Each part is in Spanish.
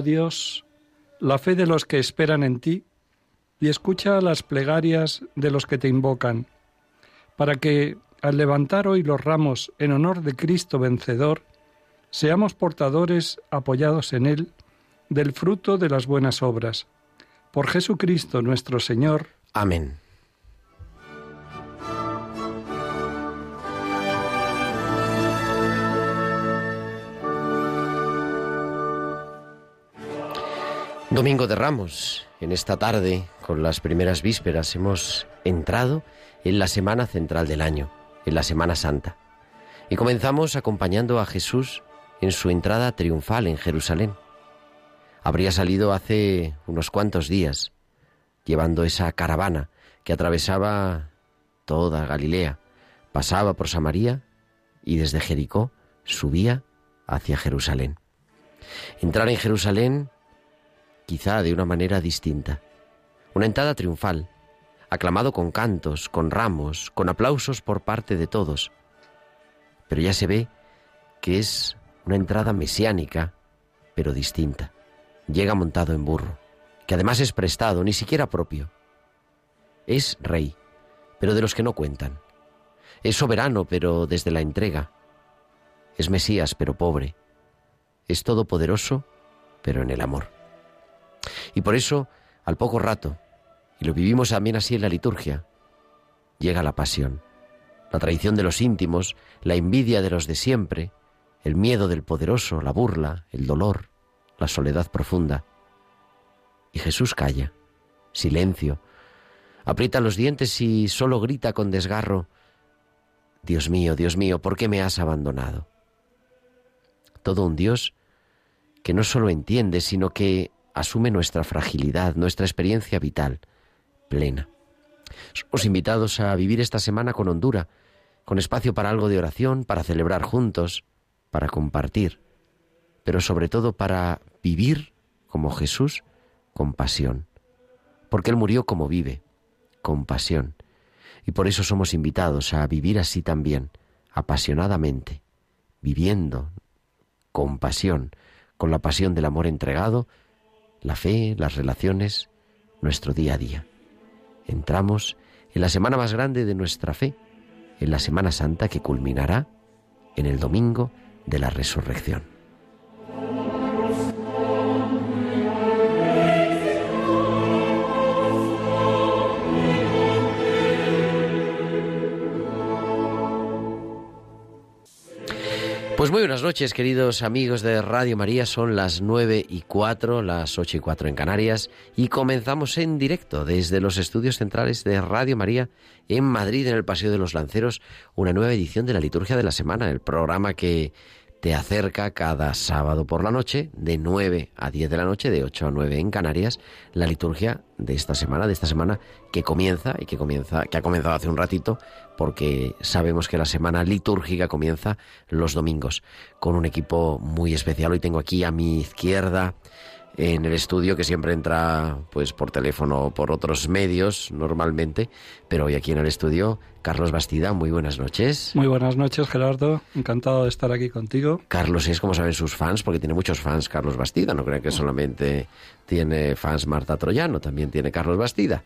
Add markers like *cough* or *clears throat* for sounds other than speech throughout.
Oh Dios, la fe de los que esperan en ti y escucha las plegarias de los que te invocan, para que, al levantar hoy los ramos en honor de Cristo vencedor, seamos portadores, apoyados en Él, del fruto de las buenas obras. Por Jesucristo nuestro Señor. Amén. Domingo de Ramos. En esta tarde, con las primeras vísperas, hemos entrado en la semana central del año, en la Semana Santa. Y comenzamos acompañando a Jesús en su entrada triunfal en Jerusalén. Habría salido hace unos cuantos días, llevando esa caravana que atravesaba toda Galilea, pasaba por Samaria y desde Jericó subía hacia Jerusalén. Entrar en Jerusalén quizá de una manera distinta. Una entrada triunfal, aclamado con cantos, con ramos, con aplausos por parte de todos. Pero ya se ve que es una entrada mesiánica, pero distinta. Llega montado en burro, que además es prestado, ni siquiera propio. Es rey, pero de los que no cuentan. Es soberano, pero desde la entrega. Es Mesías, pero pobre. Es todopoderoso, pero en el amor. Y por eso, al poco rato, y lo vivimos también así en la liturgia, llega la pasión, la traición de los íntimos, la envidia de los de siempre, el miedo del poderoso, la burla, el dolor, la soledad profunda. Y Jesús calla, silencio, aprieta los dientes y solo grita con desgarro, Dios mío, Dios mío, ¿por qué me has abandonado? Todo un Dios que no solo entiende, sino que asume nuestra fragilidad, nuestra experiencia vital plena. Somos invitados a vivir esta semana con hondura, con espacio para algo de oración, para celebrar juntos, para compartir, pero sobre todo para vivir como Jesús con pasión, porque Él murió como vive, con pasión, y por eso somos invitados a vivir así también, apasionadamente, viviendo con pasión, con la pasión del amor entregado, la fe, las relaciones, nuestro día a día. Entramos en la semana más grande de nuestra fe, en la Semana Santa que culminará en el domingo de la resurrección. Pues muy buenas noches, queridos amigos de Radio María. Son las nueve y cuatro, las ocho y cuatro en Canarias, y comenzamos en directo desde los estudios centrales de Radio María en Madrid, en el Paseo de los Lanceros, una nueva edición de la Liturgia de la Semana, el programa que te acerca cada sábado por la noche, de 9 a 10 de la noche, de 8 a 9 en Canarias, la liturgia de esta semana, de esta semana que comienza y que comienza, que ha comenzado hace un ratito, porque sabemos que la semana litúrgica comienza los domingos, con un equipo muy especial. Hoy tengo aquí a mi izquierda en el estudio que siempre entra pues por teléfono o por otros medios normalmente, pero hoy aquí en el estudio Carlos Bastida, muy buenas noches. Muy buenas noches, Gerardo. Encantado de estar aquí contigo. Carlos es, como saben sus fans, porque tiene muchos fans Carlos Bastida. No crean que solamente tiene fans Marta Troyano, también tiene Carlos Bastida.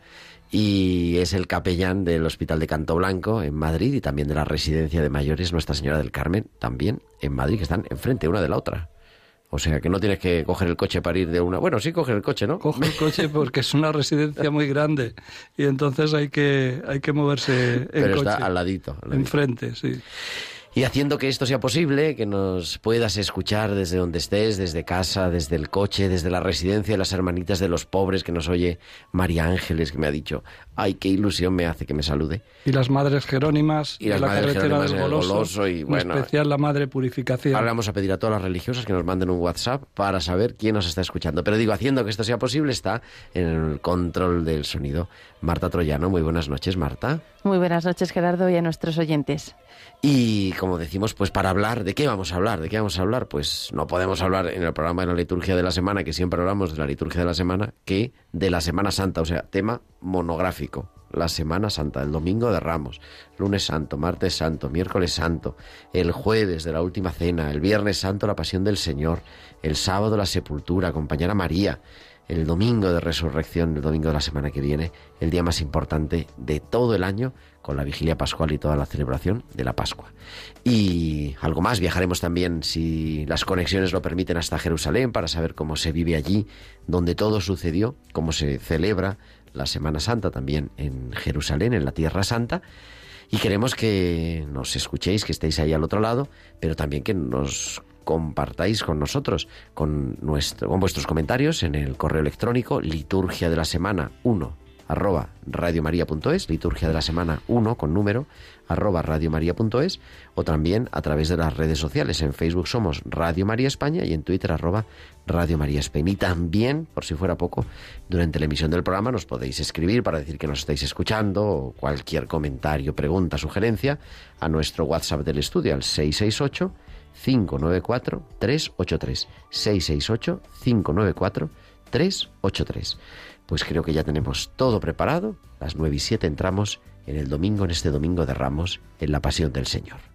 Y es el capellán del Hospital de Canto Blanco en Madrid y también de la Residencia de Mayores Nuestra Señora del Carmen, también en Madrid, que están enfrente una de la otra. O sea, que no tienes que coger el coche para ir de una... Bueno, sí, coger el coche, ¿no? Coge el coche *laughs* porque es una residencia muy grande y entonces hay que, hay que moverse en Pero coche. está al ladito, al ladito. Enfrente, sí. Y haciendo que esto sea posible, que nos puedas escuchar desde donde estés, desde casa, desde el coche, desde la residencia de las hermanitas de los pobres que nos oye María Ángeles, que me ha dicho, ay, qué ilusión me hace que me salude. Y las madres jerónimas y las la madres carretera Jerónimas del Goloso, Goloso y, en especial la Madre Purificación. Ahora vamos a pedir a todas las religiosas que nos manden un WhatsApp para saber quién nos está escuchando. Pero digo, haciendo que esto sea posible, está en el control del sonido Marta Troyano. Muy buenas noches, Marta. Muy buenas noches, Gerardo, y a nuestros oyentes. Y como decimos, pues para hablar, ¿de qué vamos a hablar? ¿De qué vamos a hablar? Pues no podemos hablar en el programa de la liturgia de la semana, que siempre hablamos de la liturgia de la semana, que de la Semana Santa, o sea, tema monográfico. La Semana Santa, el Domingo de Ramos, lunes santo, martes santo, miércoles santo, el jueves de la última cena, el viernes santo la pasión del Señor, el sábado la sepultura, acompañar a María, el domingo de resurrección, el domingo de la semana que viene, el día más importante de todo el año, con la vigilia pascual y toda la celebración de la Pascua. Y algo más, viajaremos también, si las conexiones lo permiten, hasta Jerusalén para saber cómo se vive allí, donde todo sucedió, cómo se celebra la Semana Santa también en Jerusalén, en la Tierra Santa. Y queremos que nos escuchéis, que estéis ahí al otro lado, pero también que nos compartáis con nosotros, con, nuestro, con vuestros comentarios en el correo electrónico liturgia de la semana 1 arroba radiomaria.es, liturgia de la semana 1 con número, arroba radiomaria.es, o también a través de las redes sociales. En Facebook somos Radio María España y en Twitter arroba Radio María España. Y también, por si fuera poco, durante la emisión del programa nos podéis escribir para decir que nos estáis escuchando o cualquier comentario, pregunta, sugerencia a nuestro WhatsApp del estudio al 668 594 383 668 594 383 pues creo que ya tenemos todo preparado. Las nueve y siete entramos en el domingo, en este domingo de Ramos, en la Pasión del Señor.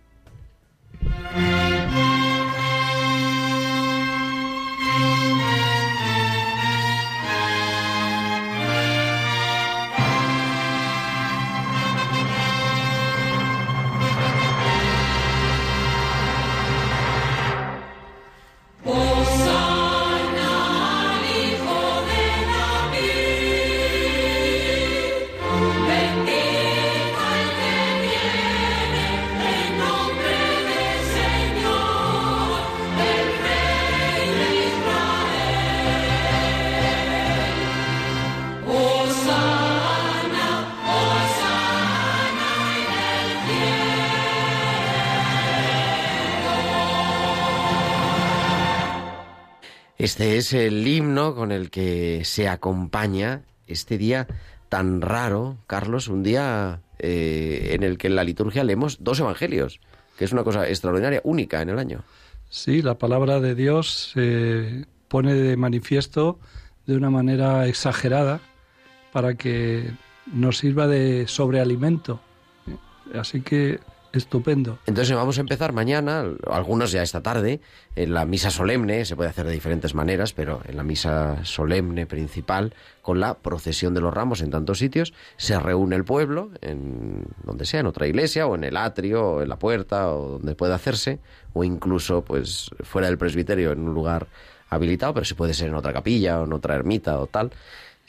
Este es el himno con el que se acompaña este día tan raro, Carlos, un día eh, en el que en la liturgia leemos dos evangelios, que es una cosa extraordinaria, única en el año. Sí, la palabra de Dios se pone de manifiesto de una manera exagerada para que nos sirva de sobrealimento. Así que Estupendo. Entonces vamos a empezar mañana, algunos ya esta tarde, en la misa solemne, se puede hacer de diferentes maneras, pero en la misa solemne principal, con la procesión de los ramos en tantos sitios, se reúne el pueblo, en donde sea, en otra iglesia, o en el atrio, o en la puerta, o donde pueda hacerse, o incluso pues fuera del presbiterio, en un lugar habilitado, pero si puede ser en otra capilla, o en otra ermita, o tal.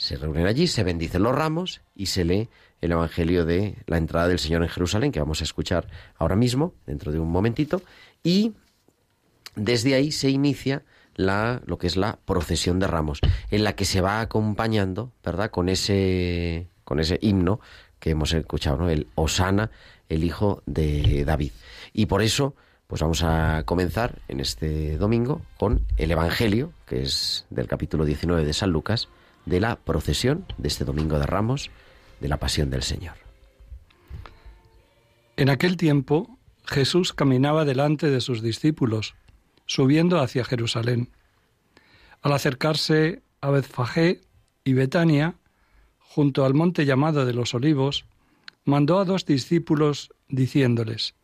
Se reúnen allí, se bendicen los ramos y se lee el Evangelio de la entrada del Señor en Jerusalén, que vamos a escuchar ahora mismo, dentro de un momentito, y desde ahí se inicia la, lo que es la procesión de ramos, en la que se va acompañando, ¿verdad?, con ese, con ese himno que hemos escuchado, ¿no? El Osana, el hijo de David. Y por eso, pues vamos a comenzar en este domingo con el Evangelio, que es del capítulo 19 de San Lucas, de la procesión de este domingo de Ramos, de la pasión del Señor. En aquel tiempo Jesús caminaba delante de sus discípulos, subiendo hacia Jerusalén. Al acercarse a Betfagé y Betania, junto al monte llamado de los Olivos, mandó a dos discípulos diciéndoles,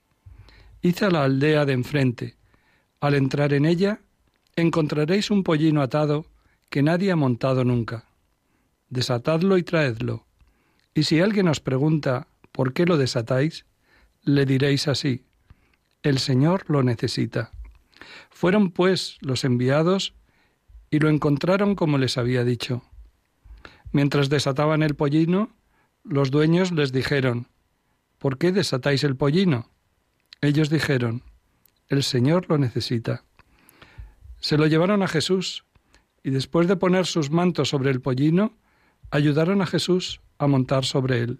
Id a la aldea de enfrente. Al entrar en ella, encontraréis un pollino atado que nadie ha montado nunca. Desatadlo y traedlo. Y si alguien os pregunta ¿por qué lo desatáis? le diréis así, el Señor lo necesita. Fueron pues los enviados y lo encontraron como les había dicho. Mientras desataban el pollino, los dueños les dijeron, ¿por qué desatáis el pollino? Ellos dijeron, el Señor lo necesita. Se lo llevaron a Jesús y después de poner sus mantos sobre el pollino, ayudaron a Jesús a montar sobre él.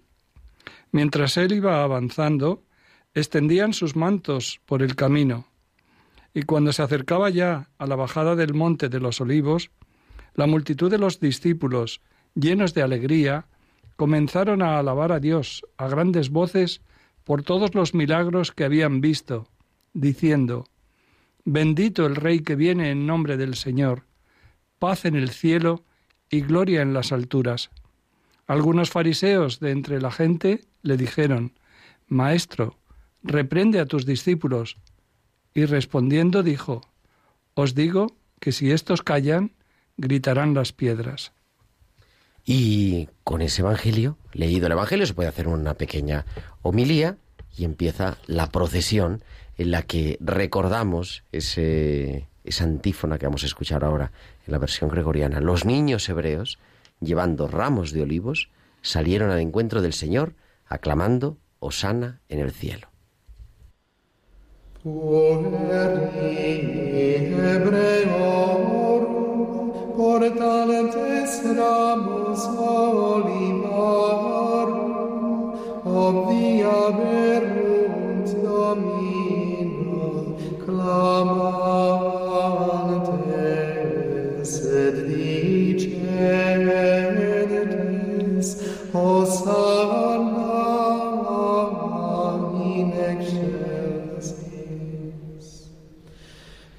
Mientras él iba avanzando, extendían sus mantos por el camino, y cuando se acercaba ya a la bajada del monte de los olivos, la multitud de los discípulos, llenos de alegría, comenzaron a alabar a Dios a grandes voces por todos los milagros que habían visto, diciendo, Bendito el Rey que viene en nombre del Señor, paz en el cielo y gloria en las alturas. Algunos fariseos de entre la gente le dijeron, Maestro, reprende a tus discípulos. Y respondiendo dijo, Os digo que si estos callan, gritarán las piedras. Y con ese Evangelio, leído el Evangelio, se puede hacer una pequeña homilía y empieza la procesión en la que recordamos ese, esa antífona que vamos a escuchar ahora en la versión gregoriana. Los niños hebreos, llevando ramos de olivos, salieron al encuentro del Señor, aclamando Osana en el cielo.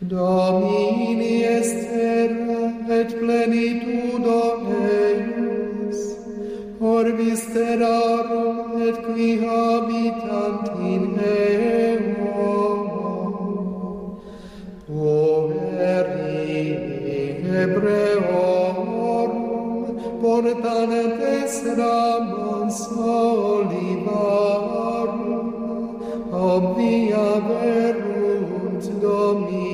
Domini est terra et plenitudo eius, orbis terrarum et qui habitant in eum. Poveri Hebreorum, portanet es ramon solivarum, ob via verunt Domini,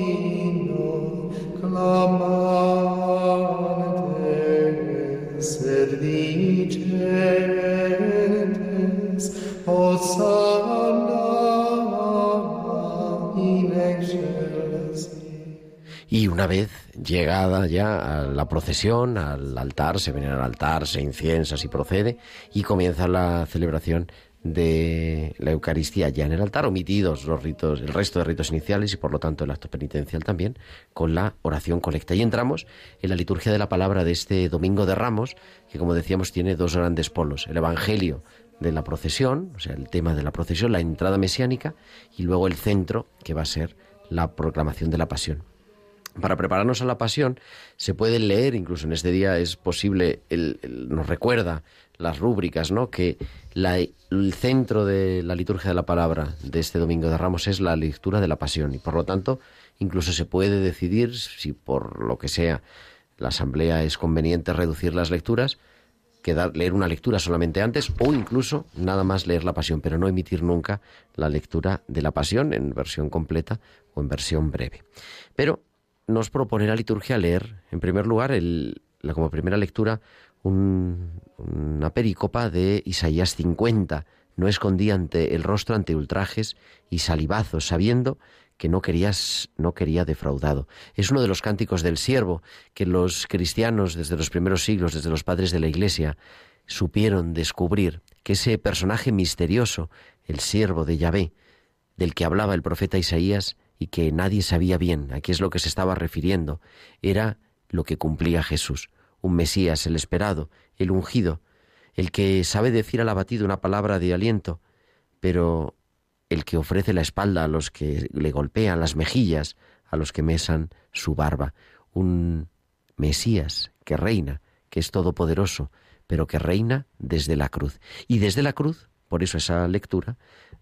ya a la procesión, al altar, se viene al altar, se inciensa, y procede, y comienza la celebración de la Eucaristía ya en el altar, omitidos los ritos, el resto de ritos iniciales y por lo tanto el acto penitencial también, con la oración colecta. Y entramos en la liturgia de la palabra de este Domingo de Ramos, que como decíamos tiene dos grandes polos, el Evangelio de la procesión, o sea, el tema de la procesión, la entrada mesiánica, y luego el centro, que va a ser la proclamación de la pasión. Para prepararnos a la pasión se puede leer, incluso en este día es posible, nos recuerda las rúbricas, ¿no? Que el centro de la liturgia de la palabra de este Domingo de Ramos es la lectura de la pasión y por lo tanto incluso se puede decidir si por lo que sea la asamblea es conveniente reducir las lecturas, quedar, leer una lectura solamente antes o incluso nada más leer la pasión, pero no emitir nunca la lectura de la pasión en versión completa o en versión breve. Pero nos propone la liturgia leer, en primer lugar, el, la, como primera lectura, un- una pericopa de Isaías 50. No escondí ante el rostro ante ultrajes y salivazos, sabiendo que no querías, no quería defraudado. Es uno de los cánticos del siervo que los cristianos desde los primeros siglos, desde los padres de la Iglesia, supieron descubrir que ese personaje misterioso, el siervo de Yahvé, del que hablaba el profeta Isaías y que nadie sabía bien a qué es lo que se estaba refiriendo, era lo que cumplía Jesús, un Mesías, el esperado, el ungido, el que sabe decir al abatido una palabra de aliento, pero el que ofrece la espalda a los que le golpean las mejillas, a los que mesan su barba, un Mesías que reina, que es todopoderoso, pero que reina desde la cruz. Y desde la cruz, por eso esa lectura,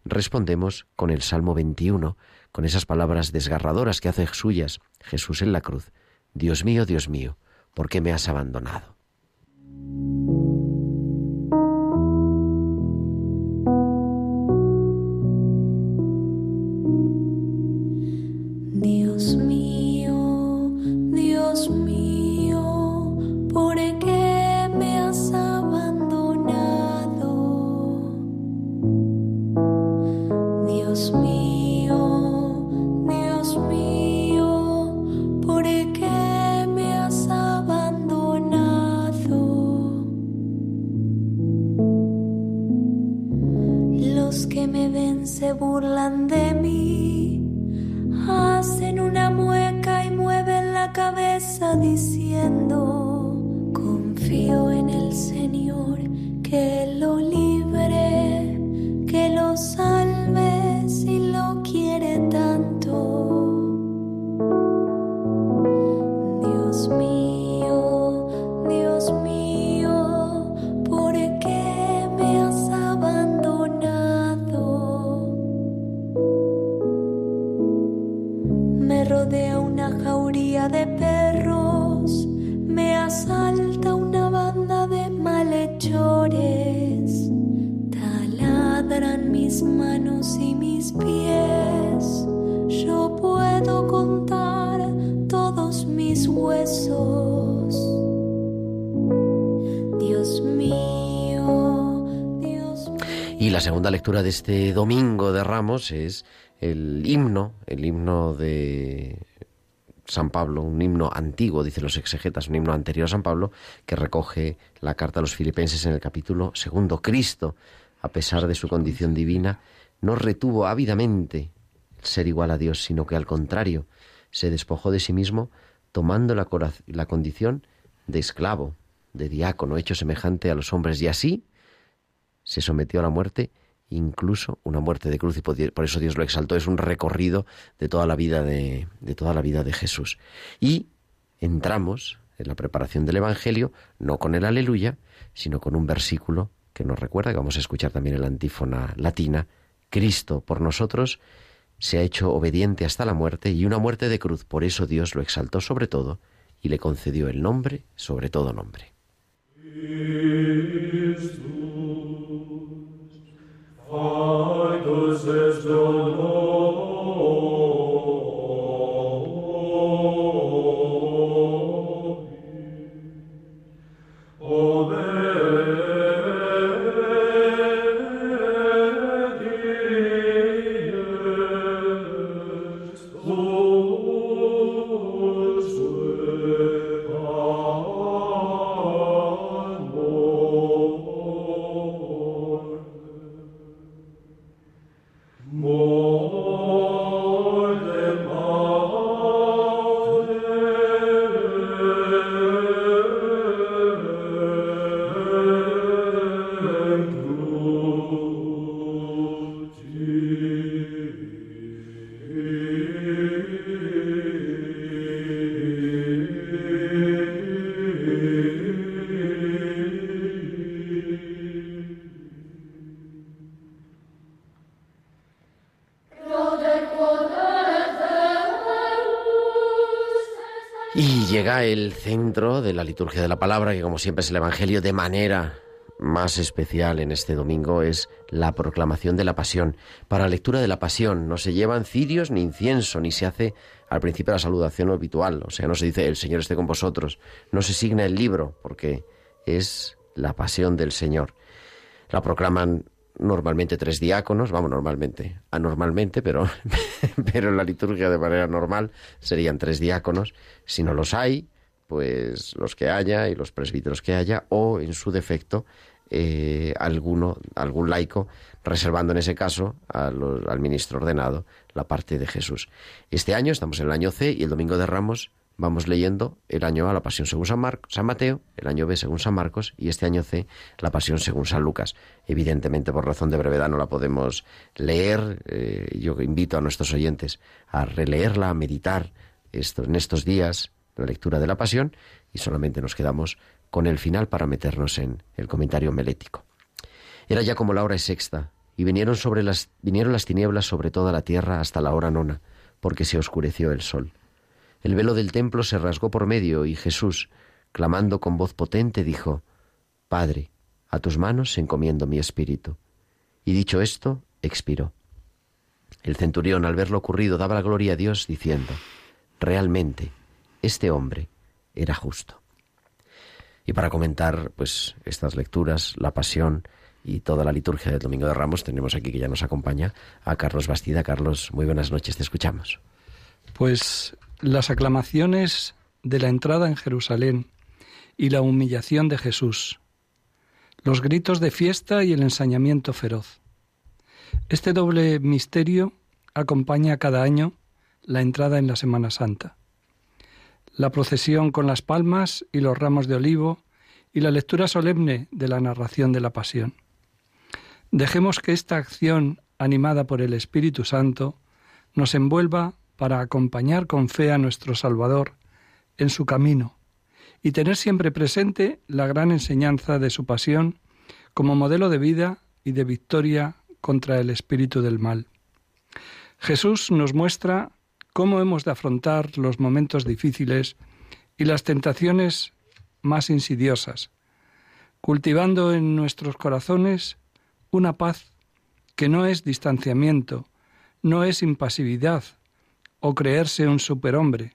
respondemos con el Salmo 21, con esas palabras desgarradoras que hace suyas Jesús en la cruz. Dios mío, Dios mío, ¿por qué me has abandonado? Manos y mis pies. Yo puedo contar todos mis huesos. Dios mío, Dios mío. Y la segunda lectura de este domingo de Ramos es el himno, el himno de San Pablo, un himno antiguo, dicen los exegetas, un himno anterior a San Pablo, que recoge la carta a los filipenses en el capítulo segundo. Cristo, a pesar de su condición divina, no retuvo ávidamente ser igual a Dios, sino que al contrario, se despojó de sí mismo, tomando la, condición de esclavo, de diácono, hecho semejante a los hombres, y así se sometió a la muerte, incluso una muerte de cruz, y por eso Dios lo exaltó. Es un recorrido de toda la vida de Jesús. Y entramos en la preparación del Evangelio, no con el aleluya, sino con un versículo que nos recuerda, que vamos a escuchar también en la antífona latina, Cristo por nosotros se ha hecho obediente hasta la muerte y una muerte de cruz. Por eso Dios lo exaltó sobre todo y le concedió el nombre sobre todo nombre. El centro de la liturgia de la palabra, que como siempre es el Evangelio de manera más especial en este domingo, es la proclamación de la pasión. Para lectura de la pasión no se llevan cirios ni incienso, ni se hace al principio la saludación habitual, o sea, no se dice el Señor esté con vosotros, no se signa el libro, porque es la pasión del Señor. La proclaman normalmente tres diáconos, vamos, normalmente, anormalmente, pero, *laughs* pero en la liturgia de manera normal serían tres diáconos. Si no los hay, pues los que haya y los presbíteros que haya, o en su defecto, eh, alguno, algún laico, reservando en ese caso al ministro ordenado la parte de Jesús. Este año estamos en el año C y el domingo de Ramos vamos leyendo el año A la Pasión según San, Mateo, el año B según San Marcos y este año C la Pasión según San Lucas. Evidentemente, por razón de brevedad, no la podemos leer. eh, yo invito a nuestros oyentes a releerla, a meditar esto, en estos días la lectura de la Pasión y solamente nos quedamos con el final para meternos en el comentario melético. Era ya como la hora sexta, y vinieron, sobre las, vinieron las tinieblas sobre toda la tierra hasta la hora nona, porque se oscureció el sol. El velo del templo se rasgó por medio, y Jesús, clamando con voz potente, dijo, Padre, a tus manos encomiendo mi espíritu. Y dicho esto, expiró. El centurión, al ver lo ocurrido, daba la gloria a Dios, diciendo, Realmente, este hombre era justo. Y para comentar pues estas lecturas, la pasión y toda la liturgia del Domingo de Ramos, tenemos aquí que ya nos acompaña a Carlos Bastida. Carlos, muy buenas noches, te escuchamos. Pues las aclamaciones de la entrada en Jerusalén y la humillación de Jesús, los gritos de fiesta y el ensañamiento feroz. Este doble misterio acompaña cada año la entrada en la Semana Santa. La procesión con las palmas y los ramos de olivo y la lectura solemne de la narración de la Pasión. Dejemos que esta acción, animada por el Espíritu Santo, nos envuelva para acompañar con fe a nuestro Salvador en su camino y tener siempre presente la gran enseñanza de su pasión como modelo de vida y de victoria contra el espíritu del mal. Jesús nos muestra cómo hemos de afrontar los momentos difíciles y las tentaciones más insidiosas, cultivando en nuestros corazones una paz que no es distanciamiento, no es impasividad o creerse un superhombre,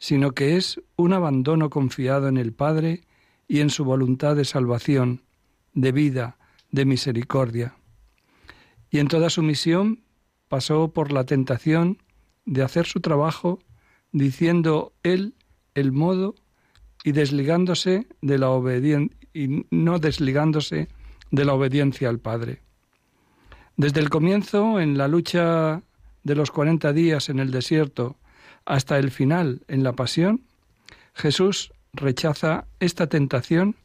sino que es un abandono confiado en el Padre y en su voluntad de salvación, de vida, de misericordia. Y en toda su misión pasó por la tentación de hacer su trabajo diciendo él el modo y desligándose de la obediencia y no desligándose de la obediencia al Padre. Desde el comienzo, en la lucha de los cuarenta días en el desierto, hasta el final en la pasión, Jesús rechaza esta tentación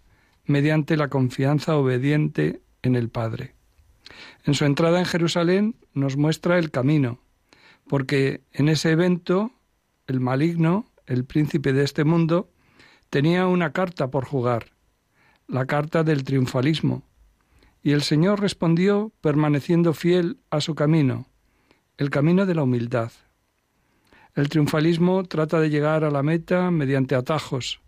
mediante la confianza obediente en el Padre. En su entrada en Jerusalén nos muestra el camino, porque en ese evento el maligno, el príncipe de este mundo, tenía una carta por jugar, la carta del triunfalismo, y el Señor respondió permaneciendo fiel a su camino, el camino de la humildad. El triunfalismo trata de llegar a la meta mediante atajos,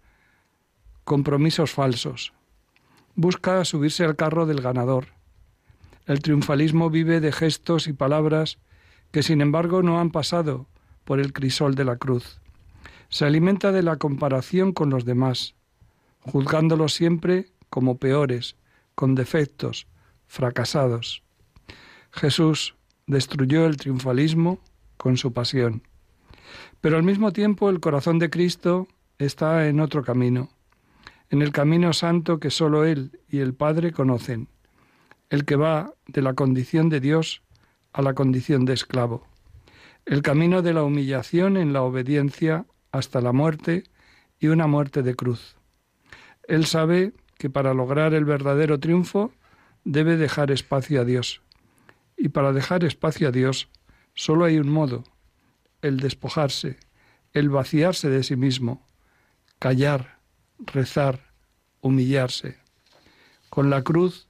compromisos falsos. Busca subirse al carro del ganador. El triunfalismo vive de gestos y palabras que sin embargo no han pasado por el crisol de la cruz. Se alimenta de la comparación con los demás, juzgándolos siempre como peores, con defectos, fracasados. Jesús destruyó el triunfalismo con su pasión. Pero al mismo tiempo el corazón de Cristo está en otro camino, en el camino santo que sólo Él y el Padre conocen, el que va de la condición de Dios a la condición de esclavo, el camino de la humillación en la obediencia hasta la muerte y una muerte de cruz. Él sabe que para lograr el verdadero triunfo debe dejar espacio a Dios. Y para dejar espacio a Dios solo hay un modo, el despojarse, el vaciarse de sí mismo, callar, rezar, humillarse. Con la cruz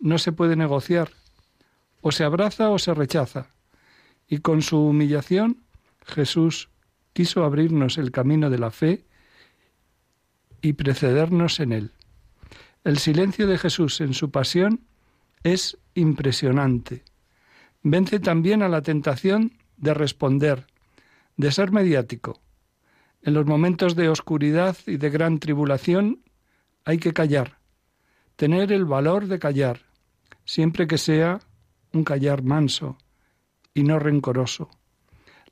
no se puede negociar, o se abraza o se rechaza. Y con su humillación Jesús quiso abrirnos el camino de la fe y precedernos en él. El silencio de Jesús en su pasión es impresionante. Vence también a la tentación de responder, de ser mediático. En los momentos de oscuridad y de gran tribulación hay que callar, tener el valor de callar, siempre que sea un callar manso y no rencoroso.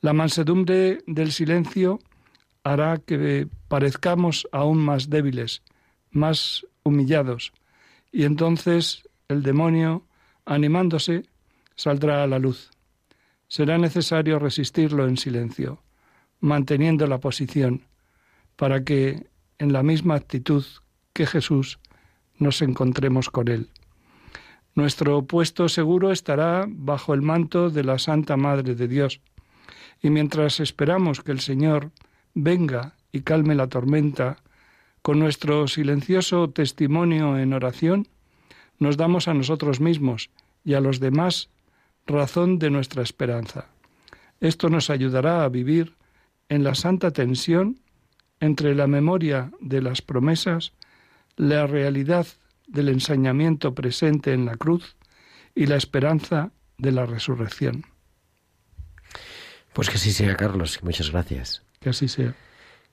La mansedumbre del silencio hará que parezcamos aún más débiles, más humillados, y entonces el demonio, animándose, saldrá a la luz. Será necesario resistirlo en silencio, manteniendo la posición, para que, en la misma actitud que Jesús, nos encontremos con Él. Nuestro puesto seguro estará bajo el manto de la Santa Madre de Dios, y mientras esperamos que el Señor venga y calme la tormenta, con nuestro silencioso testimonio en oración, nos damos a nosotros mismos y a los demás razón de nuestra esperanza. Esto nos ayudará a vivir en la santa tensión entre la memoria de las promesas, la realidad del ensañamiento presente en la cruz y la esperanza de la resurrección. Pues que así sea, Carlos, muchas gracias. Que así sea.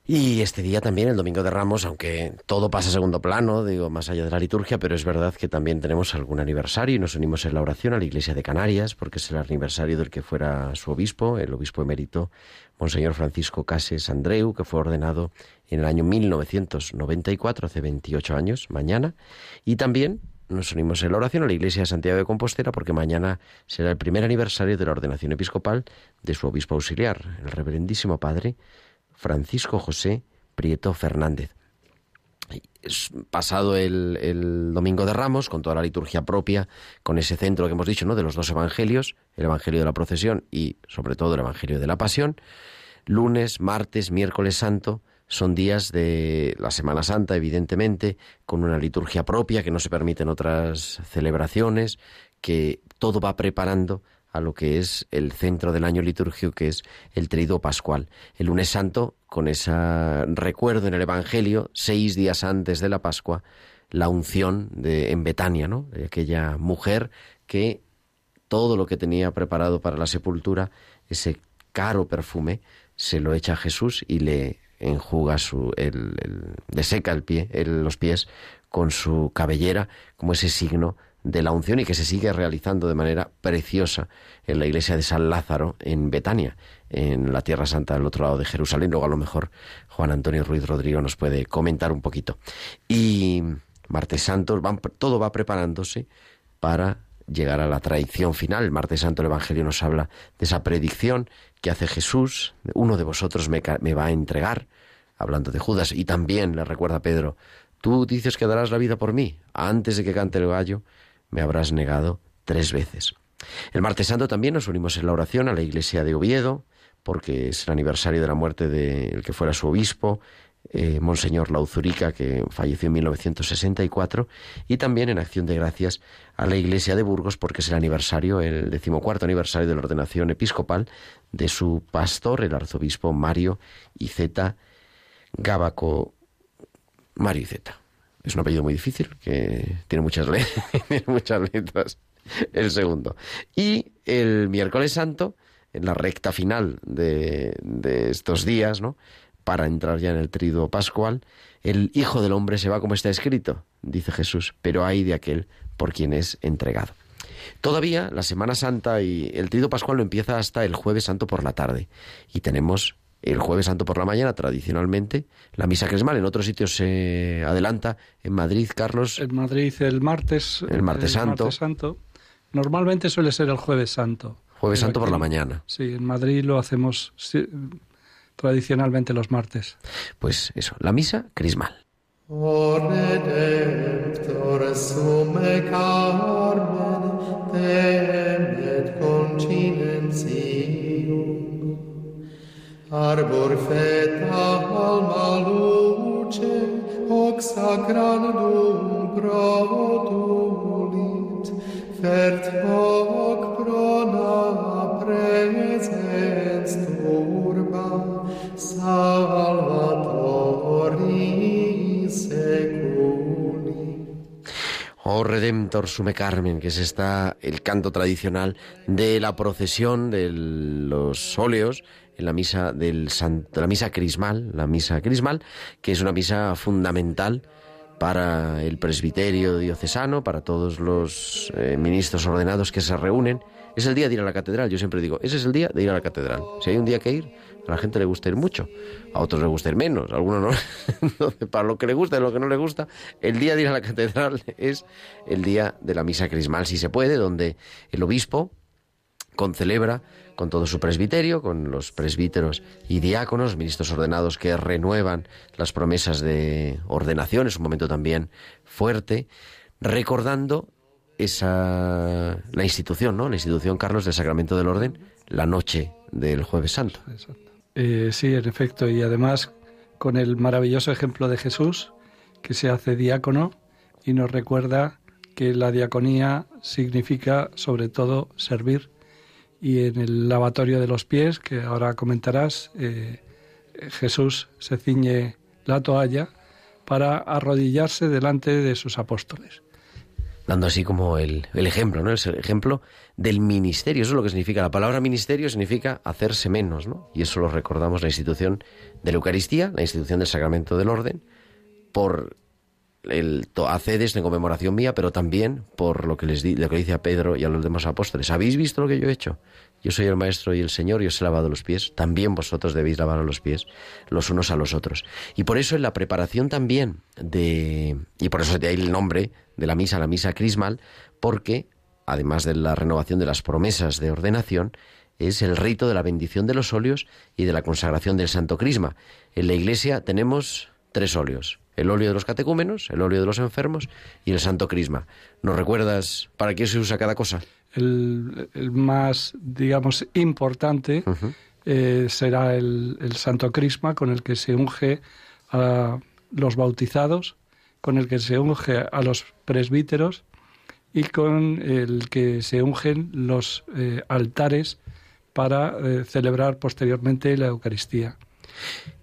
Y este día también, el Domingo de Ramos, aunque todo pasa a segundo plano, digo, más allá de la liturgia, pero es verdad que también tenemos algún aniversario y nos unimos en la oración a la Iglesia de Canarias, porque es el aniversario del que fuera su obispo, el obispo emérito, Monseñor Francisco Cases Andreu, que fue ordenado en el año 1994, hace 28 años, mañana. Y también nos unimos en la oración a la Iglesia de Santiago de Compostela porque mañana será el primer aniversario de la ordenación episcopal de su obispo auxiliar, el reverendísimo padre Francisco José Prieto Fernández. Pasado el, el, domingo de Ramos, con toda la liturgia propia, con ese centro que hemos dicho, ¿no? De los dos evangelios, el evangelio de la procesión y, sobre todo, el evangelio de la pasión. Lunes, martes, miércoles santo, son días de la Semana Santa, evidentemente, con una liturgia propia que no se permiten otras celebraciones, que todo va preparando a lo que es el centro del año litúrgico, que es el trido pascual. El lunes santo, con ese recuerdo en el Evangelio, seis días antes de la Pascua, la unción de, en Betania, ¿no? De aquella mujer que todo lo que tenía preparado para la sepultura, ese caro perfume, se lo echa a Jesús y le enjuga su, el, le seca el pie, los pies con su cabellera, como ese signo de la unción y que se sigue realizando de manera preciosa en la iglesia de San Lázaro en Betania, en la Tierra Santa al otro lado de Jerusalén. Luego a lo mejor Juan Antonio Ruiz Rodrigo nos puede comentar un poquito. Y martes santo, todo va preparándose para llegar a la tradición final. Martes santo el Evangelio nos habla de esa predicción que hace Jesús, uno de vosotros me, me va a entregar, hablando de Judas, y también le recuerda a Pedro, tú dices que darás la vida por mí, antes de que cante el gallo, me habrás negado tres veces. El martes santo también nos unimos en la oración a la iglesia de Oviedo, porque es el aniversario de la muerte del que fuera su obispo, eh, Monseñor Lauzurica, que falleció en 1964, y también en acción de gracias a la Iglesia de Burgos, porque es el aniversario, el decimocuarto aniversario de la ordenación episcopal de su pastor, el arzobispo Mario Iceta Gabaco. Mario Iceta. Es un apellido muy difícil, que tiene muchas, *laughs* tiene muchas letras. El segundo. Y el miércoles santo, en la recta final de, de estos días, ¿no? para entrar ya en el triduo pascual, el Hijo del Hombre se va como está escrito, dice Jesús, pero hay de aquel por quien es entregado. Todavía la Semana Santa y el triduo pascual no empieza hasta el jueves santo por la tarde y tenemos el jueves santo por la mañana tradicionalmente la misa crismal en otros sitios se adelanta en Madrid Carlos en Madrid el martes el martes santo, martes santo. normalmente suele ser el jueves santo jueves santo por la mañana sí en Madrid lo hacemos tradicionalmente los martes. Pues eso, la misa crismal. arbor feta alma luce, hoc sacrandum produlit, fert hoc prona presens turba, salvatoris secum. Oh Redemptor Sume Carmen, que es esta el canto tradicional de la procesión de los óleos en la misa del la misa crismal, la misa crismal, que es una misa fundamental para el presbiterio diocesano, para todos los eh, ministros ordenados que se reúnen. Es el día de ir a la catedral, yo siempre digo, ese es el día de ir a la catedral. Si hay un día que ir, a la gente le gusta ir mucho, a otros le gusta ir menos, a algunos no. *laughs* para lo que le gusta y lo que no le gusta, el día de ir a la catedral *laughs* es el día de la misa crismal, si se puede, donde el obispo concelebra con todo su presbiterio, con los presbíteros y diáconos, ministros ordenados que renuevan las promesas de ordenación, es un momento también fuerte, recordando esa la institución, ¿no? La institución Carlos del Sacramento del Orden, la noche del Jueves Santo. Eh, sí, en efecto, y además con el maravilloso ejemplo de Jesús, que se hace diácono y nos recuerda que la diaconía significa sobre todo servir. Y en el lavatorio de los pies, que ahora comentarás, eh, Jesús se ciñe la toalla para arrodillarse delante de sus apóstoles dando así como el, el, ejemplo, ¿no? El ejemplo del ministerio. Eso es lo que significa. La palabra ministerio significa hacerse menos, ¿no? Y eso lo recordamos la institución de la Eucaristía, la institución del sacramento del orden, por el to- haced esto en conmemoración mía, pero también por lo que les di, lo que dice a Pedro y a los demás apóstoles. ¿Habéis visto lo que yo he hecho? Yo soy el maestro y el Señor y os he lavado los pies. También vosotros debéis lavar los pies los unos a los otros. Y por eso en la preparación también de y por eso de ahí el nombre de la misa, la misa crismal, porque además de la renovación de las promesas de ordenación, es el rito de la bendición de los óleos y de la consagración del Santo Crisma. En la Iglesia tenemos tres óleos. El óleo de los catecúmenos, el óleo de los enfermos y el Santo Crisma. ¿Nos recuerdas para qué se usa cada cosa? El, el más, digamos, importante eh, será el, el Santo Crisma, con el que se unge a los bautizados, con el que se unge a los presbíteros y con el que se ungen los eh, altares para eh, celebrar posteriormente la Eucaristía.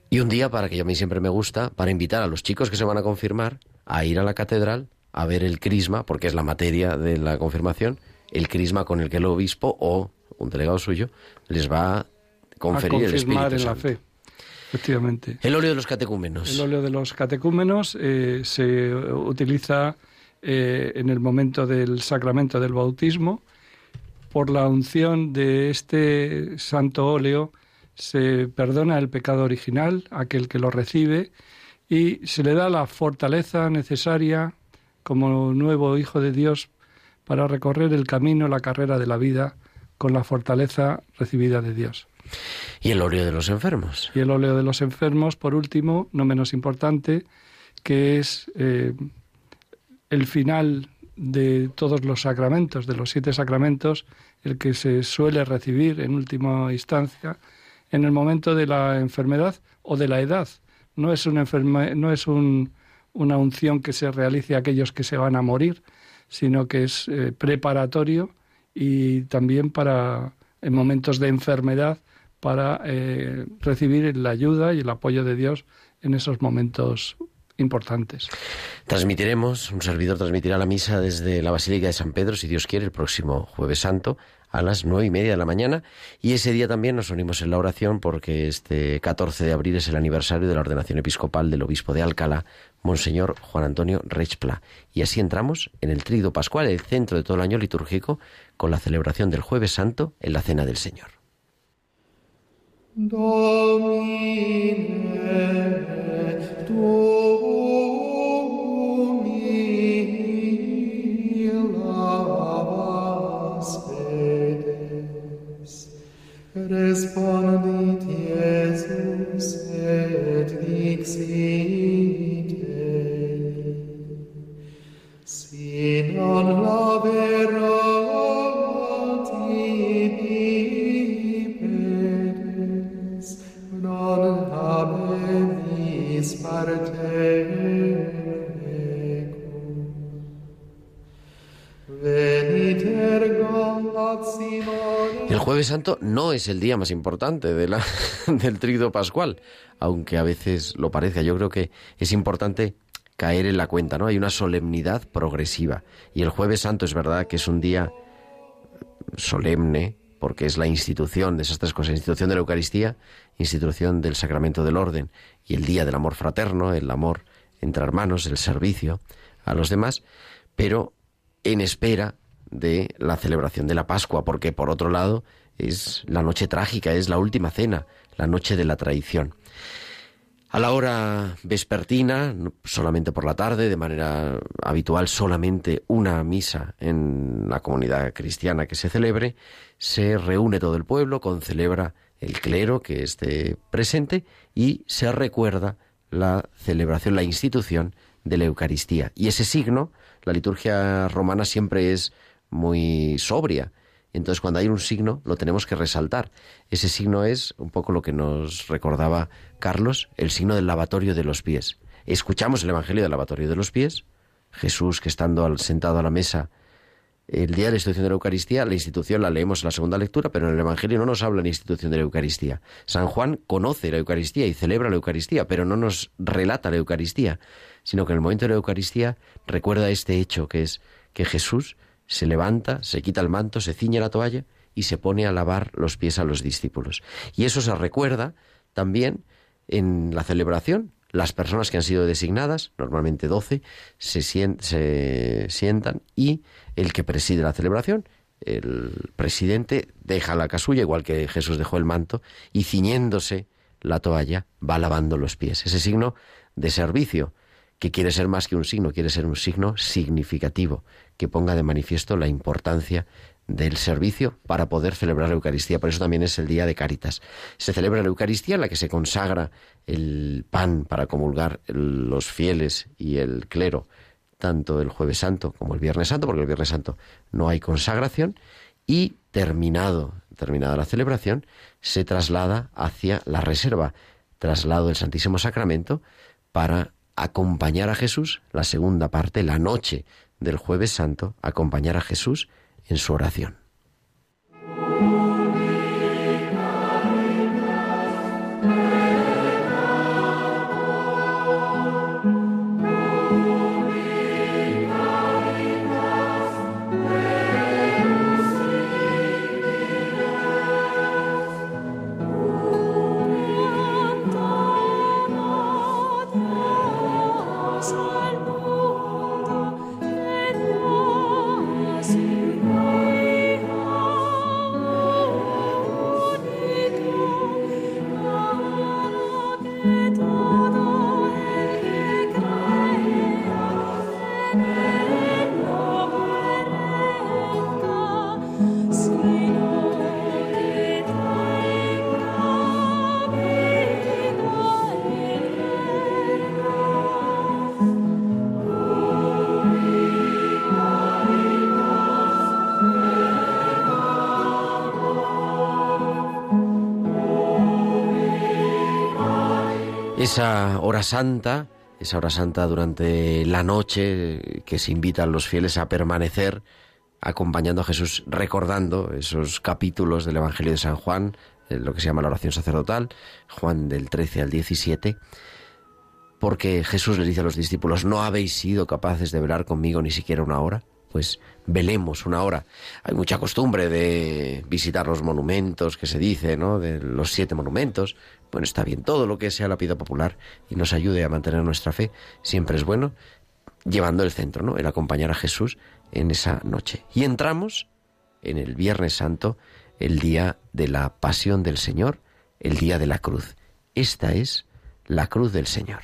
Y un día, para que a mí siempre me gusta, para invitar a los chicos que se van a confirmar a ir a la catedral a ver el crisma, porque es la materia de la confirmación, el crisma con el que el obispo o un delegado suyo les va a conferir a el Espíritu en la fe, efectivamente. El óleo de los catecúmenos. El óleo de los catecúmenos eh, se utiliza eh, en el momento del sacramento del bautismo. Por la unción de este santo óleo se perdona el pecado original, aquel que lo recibe, y se le da la fortaleza necesaria como nuevo hijo de Dios para recorrer el camino, la carrera de la vida con la fortaleza recibida de Dios. Y el óleo de los enfermos. Y el óleo de los enfermos, por último, no menos importante, que es eh, el final de todos los sacramentos, de los siete sacramentos, el que se suele recibir en última instancia en el momento de la enfermedad o de la edad. No es, una enferma- no es un- una unción que se realice a aquellos que se van a morir, sino que es eh, preparatorio y también para en momentos de enfermedad para eh, recibir la ayuda y el apoyo de Dios en esos momentos importantes. Transmitiremos, un servidor transmitirá la misa desde la Basílica de San Pedro, si Dios quiere, el próximo jueves santo a las nueve y media de la mañana. Y ese día también nos unimos en la oración porque este 14 de abril es el aniversario de la ordenación episcopal del obispo de Alcalá, Monseñor Juan Antonio Rechpla. Y así entramos en el Trído Pascual, el centro de todo el año litúrgico, con la celebración del jueves santo en la Cena del Señor. Domine, respondit Iesus et dixite si non labero ti pipedes non habemis partem Venit ergo simon jueves santo no es el día más importante de la- *laughs* del Trído Pascual, aunque a veces lo parezca. Yo creo que es importante caer en la cuenta, ¿no? Hay una solemnidad progresiva. Y el jueves santo es verdad que es un día solemne, porque es la institución de esas tres cosas, institución de la Eucaristía, institución del sacramento del orden y el día del amor fraterno, el amor entre hermanos, el servicio a los demás, pero en espera de la celebración de la Pascua, porque por otro lado es la noche trágica, es la última cena, la noche de la traición. A la hora vespertina, solamente por la tarde, de manera habitual, solamente una misa en la comunidad cristiana que se celebre, se reúne todo el pueblo, concelebra el clero que esté presente y se recuerda la celebración, la institución de la Eucaristía. Y ese signo, la liturgia romana siempre es muy sobria. Entonces, cuando hay un signo, lo tenemos que resaltar. Ese signo es un poco lo que nos recordaba Carlos, el signo del lavatorio de los pies. Escuchamos el Evangelio del lavatorio de los pies. Jesús, que estando sentado a la mesa el día de la institución de la Eucaristía, la institución la leemos en la segunda lectura, pero en el Evangelio no nos habla la institución de la Eucaristía. San Juan conoce la Eucaristía y celebra la Eucaristía, pero no nos relata la Eucaristía, sino que en el momento de la Eucaristía recuerda este hecho que es que Jesús se levanta, se quita el manto, se ciñe la toalla y se pone a lavar los pies a los discípulos. Y eso se recuerda también en la celebración, las personas que han sido designadas, normalmente 12, se, se sientan y el que preside la celebración, el presidente, deja la casulla, igual que Jesús dejó el manto, y ciñéndose la toalla va lavando los pies. Ese signo de servicio, que quiere ser más que un signo, quiere ser un signo significativo, que ponga de manifiesto la importancia del servicio para poder celebrar la Eucaristía. Por eso también es el día de Caritas. Se celebra la Eucaristía en la que se consagra el pan para comulgar los fieles y el clero, tanto el jueves santo como el viernes santo, porque el viernes santo no hay consagración, y terminado, terminada la celebración, se traslada hacia la reserva, traslado del Santísimo Sacramento, para acompañar a Jesús, la segunda parte, la noche del jueves santo, acompañar a Jesús en su oración. Santa, esa hora santa durante la noche que se invita a los fieles a permanecer acompañando a Jesús, recordando esos capítulos del Evangelio de San Juan, lo que se llama la oración sacerdotal, Juan del 13 al 17, porque Jesús le dice a los discípulos, no habéis sido capaces de velar conmigo ni siquiera una hora, pues velemos una hora. Hay mucha costumbre de visitar los monumentos que se dice, ¿no? De los siete monumentos, bueno, está bien, todo lo que sea la piedad popular y nos ayude a mantener nuestra fe siempre es bueno, llevando el centro, ¿no? El acompañar a Jesús en esa noche. Y entramos en el Viernes Santo, el día de la pasión del Señor, el día de la cruz. Esta es la cruz del Señor.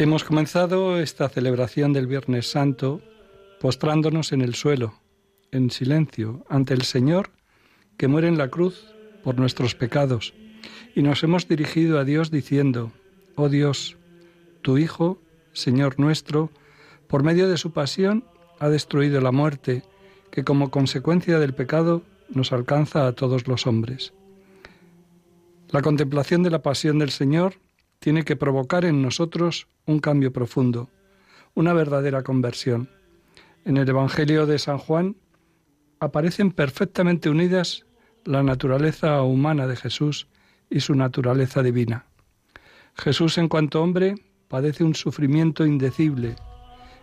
Hemos comenzado esta celebración del Viernes Santo postrándonos en el suelo, en silencio, ante el Señor que muere en la cruz por nuestros pecados, y nos hemos dirigido a Dios diciendo, Oh Dios, tu Hijo, Señor nuestro, por medio de su pasión ha destruido la muerte, que como consecuencia del pecado nos alcanza a todos los hombres. La contemplación de la pasión del Señor tiene que provocar en nosotros un cambio profundo, una verdadera conversión. En el Evangelio de San Juan aparecen perfectamente unidas la naturaleza humana de Jesús y su naturaleza divina. Jesús en cuanto hombre padece un sufrimiento indecible,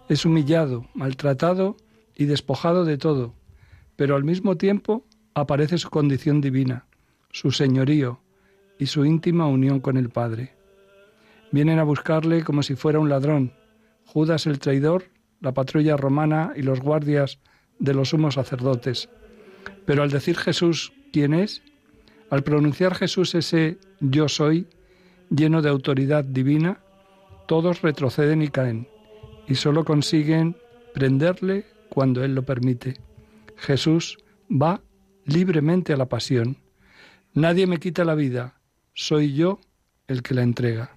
es humillado, maltratado y despojado de todo, pero al mismo tiempo aparece su condición divina, su señorío y su íntima unión con el Padre. Vienen a buscarle como si fuera un ladrón. Judas el traidor, la patrulla romana y los guardias de los sumos sacerdotes. Pero al decir Jesús quién es, al pronunciar Jesús ese yo soy, lleno de autoridad divina, todos retroceden y caen, y solo consiguen prenderle cuando Él lo permite. Jesús va libremente a la pasión. Nadie me quita la vida, soy yo el que la entrega.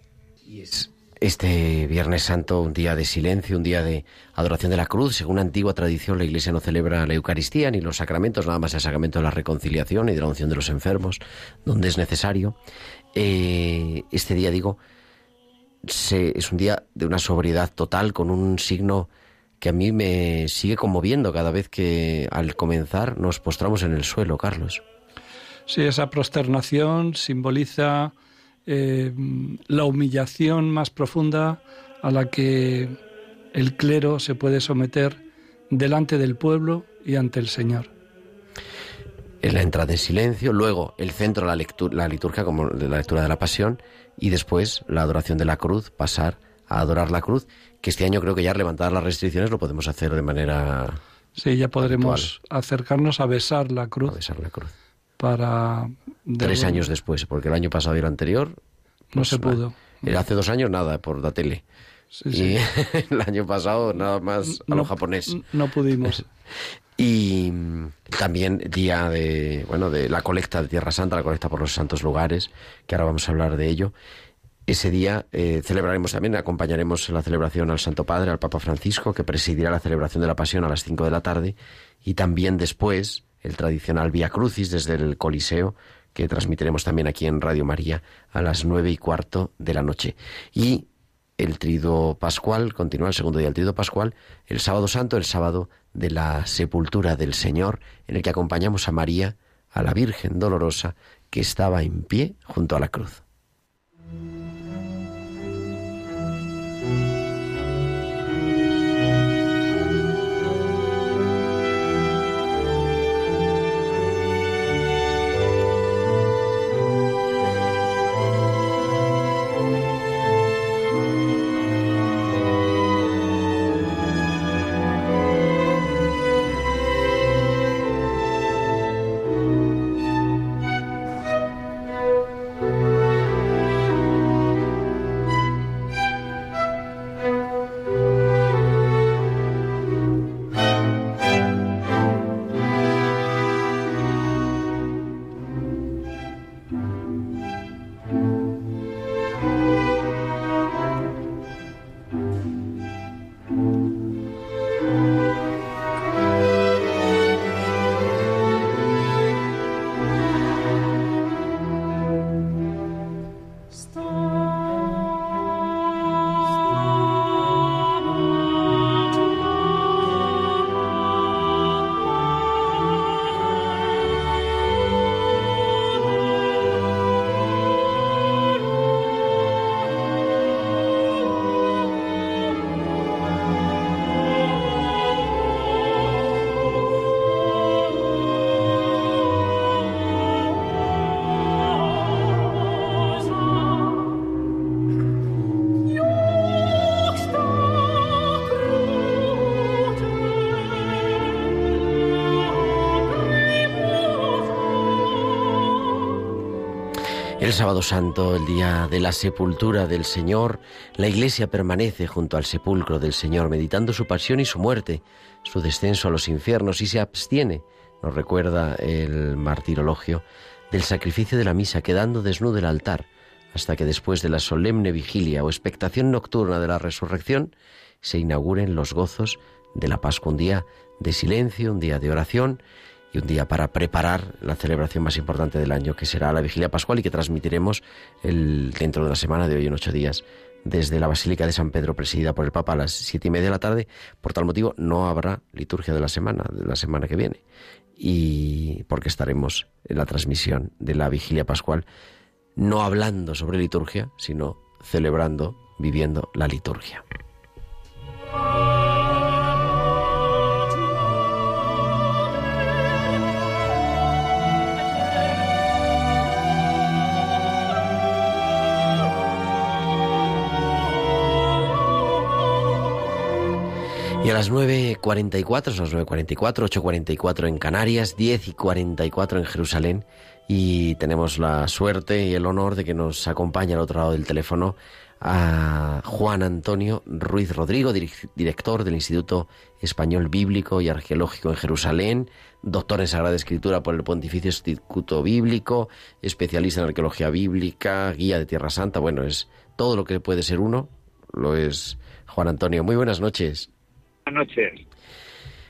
Este Viernes Santo un día de silencio, un día de adoración de la cruz. Según antigua tradición, la Iglesia no celebra la Eucaristía ni los sacramentos, nada más el sacramento de la reconciliación y de la unción de los enfermos, donde es necesario. Eh, este día, digo, es un día de una sobriedad total, con un signo que a mí me sigue conmoviendo cada vez que al comenzar nos postramos en el suelo, Carlos. Sí, esa prosternación simboliza eh, la humillación más profunda a la que el clero se puede someter delante del pueblo y ante el Señor. Es la entrada en silencio, luego el centro, la, lectura, la liturgia como la lectura de la pasión y después la adoración de la cruz, pasar a adorar la cruz, que este año creo que ya levantadas las restricciones lo podemos hacer de manera... Sí, ya podremos acercarnos a besar la cruz. A besar la cruz. Para... Tres años después, porque el año pasado y el anterior... no se pues, pudo. Hace dos años nada, por la tele. Sí, sí. Y *laughs* el año pasado nada más a lo japonés. No pudimos. *laughs* Y también día de, bueno, de la colecta de Tierra Santa, la colecta por los santos lugares, que ahora vamos a hablar de ello. Ese día eh, celebraremos también, acompañaremos en la celebración al Santo Padre, al Papa Francisco, que presidirá la celebración de la Pasión a las 5 de la tarde, y también después el tradicional Vía Crucis desde el Coliseo, que transmitiremos también aquí en Radio María a las nueve y cuarto de la noche. Y el trido pascual, continúa el segundo día del trido pascual, el sábado santo, el sábado de la sepultura del Señor, en el que acompañamos a María, a la Virgen dolorosa, que estaba en pie junto a la cruz. El sábado santo, el día de la sepultura del Señor, la iglesia permanece junto al sepulcro del Señor, meditando su pasión y su muerte, su descenso a los infiernos, y se abstiene, nos recuerda el martirologio, del sacrificio de la misa, quedando desnudo el altar, hasta que después de la solemne vigilia o expectación nocturna de la resurrección, se inauguren los gozos de la Pascua, un día de silencio, un día de oración, y un día para preparar la celebración más importante del año, que será la vigilia pascual y que transmitiremos dentro de la semana de hoy en ocho días desde la Basílica de San Pedro, presidida por el Papa a las siete y media de la tarde. Por tal motivo, no habrá liturgia de la semana, de la semana que viene, y porque estaremos en la transmisión de la vigilia pascual, no hablando sobre liturgia, sino celebrando, viviendo la liturgia. Y a las 9.44, son las 9.44, 8.44 en Canarias, 10 y 44 en Jerusalén. Y tenemos la suerte y el honor de que nos acompañe al otro lado del teléfono a Juan Antonio Ruiz Rodrigo, director del Instituto Español Bíblico y Arqueológico en Jerusalén, doctor en Sagrada Escritura por el Pontificio Instituto Bíblico, especialista en arqueología bíblica, guía de Tierra Santa. Bueno, es todo lo que puede ser uno, lo es Juan Antonio. Muy buenas noches noches.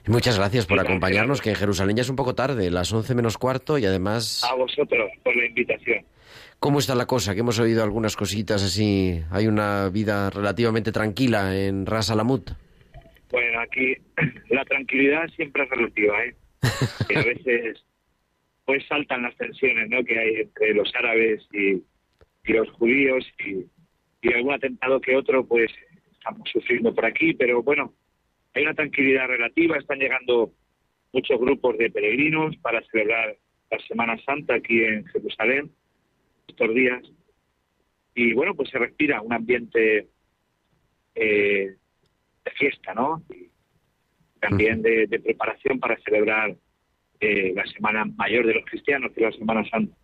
Muchas gracias por acompañarnos, que en Jerusalén ya es un poco tarde, las once menos cuarto y además... A vosotros por la invitación. ¿Cómo está la cosa? Que hemos oído algunas cositas así. Hay una vida relativamente tranquila en Ras Alamut. Bueno, aquí *clears throat* la tranquilidad siempre es relativa, ¿eh? Y a veces *laughs* pues saltan las tensiones ¿no? que hay entre los árabes y, y los judíos y, y algún atentado que otro pues estamos sufriendo por aquí, pero bueno, hay una tranquilidad relativa, están llegando muchos grupos de peregrinos para celebrar la Semana Santa aquí en Jerusalén estos días y bueno, pues se respira un ambiente eh, de fiesta, ¿no? Y también de, de preparación para celebrar eh, la Semana Mayor de los cristianos, que es la Semana Santa.